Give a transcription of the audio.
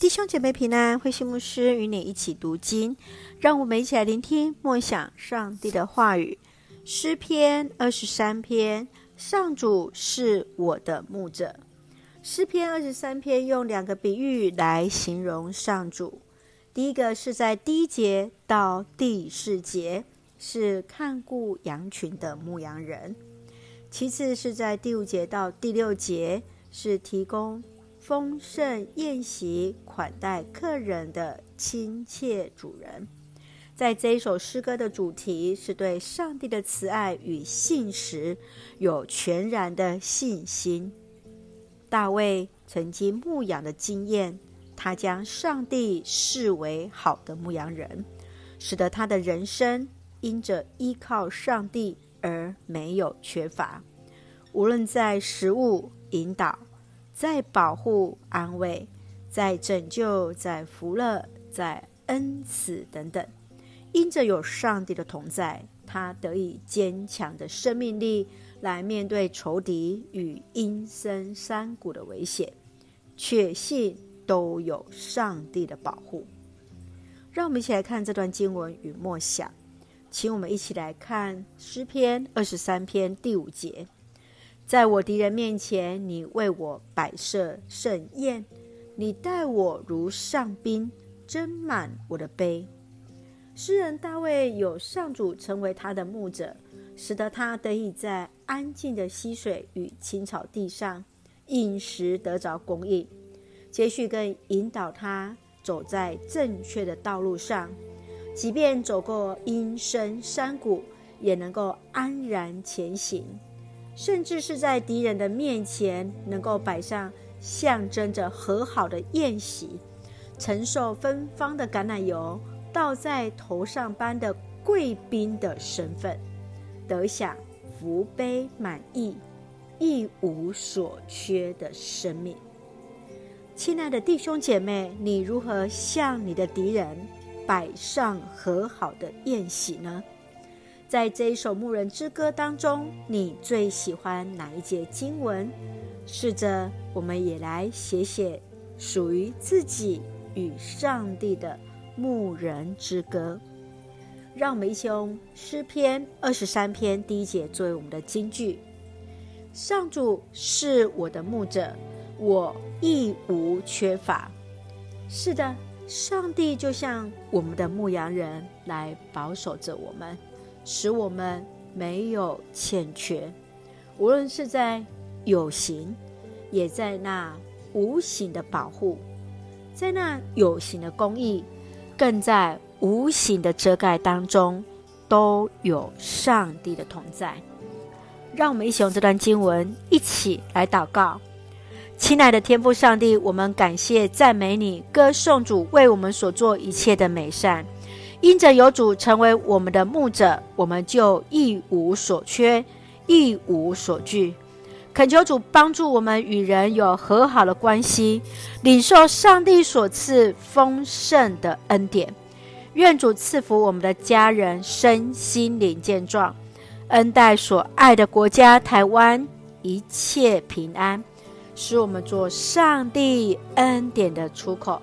弟兄姐妹平安，慧心牧师与你一起读经，让我们一起来聆听默想上帝的话语。诗篇二十三篇，上主是我的牧者。诗篇二十三篇用两个比喻来形容上主。第一个是在第一节到第四节，是看顾羊群的牧羊人；其次是在第五节到第六节，是提供丰盛宴席款待客人的亲切主人。在这一首诗歌的主题是对上帝的慈爱与信实有全然的信心。大卫曾经牧养的经验，他将上帝视为好的牧羊人，使得他的人生因着依靠上帝而没有缺乏。无论在食物引导，在保护安慰，在拯救，在福乐，在恩赐等等。因着有上帝的同在，他得以坚强的生命力来面对仇敌与阴森山谷的危险，确信都有上帝的保护。让我们一起来看这段经文与默想，请我们一起来看诗篇二十三篇第五节：在我敌人面前，你为我摆设盛宴，你待我如上宾，斟满我的杯。诗人大卫有上主成为他的牧者，使得他得以在安静的溪水与青草地上饮食得着供应。接续更引导他走在正确的道路上，即便走过阴森山谷，也能够安然前行。甚至是在敌人的面前，能够摆上象征着和好的宴席，承受芬芳的橄榄油。倒在头上般的贵宾的身份，得享福杯满溢、一无所缺的生命。亲爱的弟兄姐妹，你如何向你的敌人摆上和好的宴席呢？在这一首牧人之歌当中，你最喜欢哪一节经文？试着我们也来写写属于自己与上帝的。牧人之歌，让我们一起用诗篇二十三篇第一节作为我们的金句：上主是我的牧者，我亦无缺乏。是的，上帝就像我们的牧羊人，来保守着我们，使我们没有欠缺。无论是在有形，也在那无形的保护，在那有形的公益。更在无形的遮盖当中，都有上帝的同在。让我们一起用这段经文一起来祷告。亲爱的天父上帝，我们感谢赞美你，歌颂主为我们所做一切的美善。因着有主成为我们的牧者，我们就一无所缺，一无所惧。恳求主帮助我们与人有和好的关系，领受上帝所赐丰盛的恩典。愿主赐福我们的家人身心灵健壮，恩待所爱的国家台湾一切平安，使我们做上帝恩典的出口。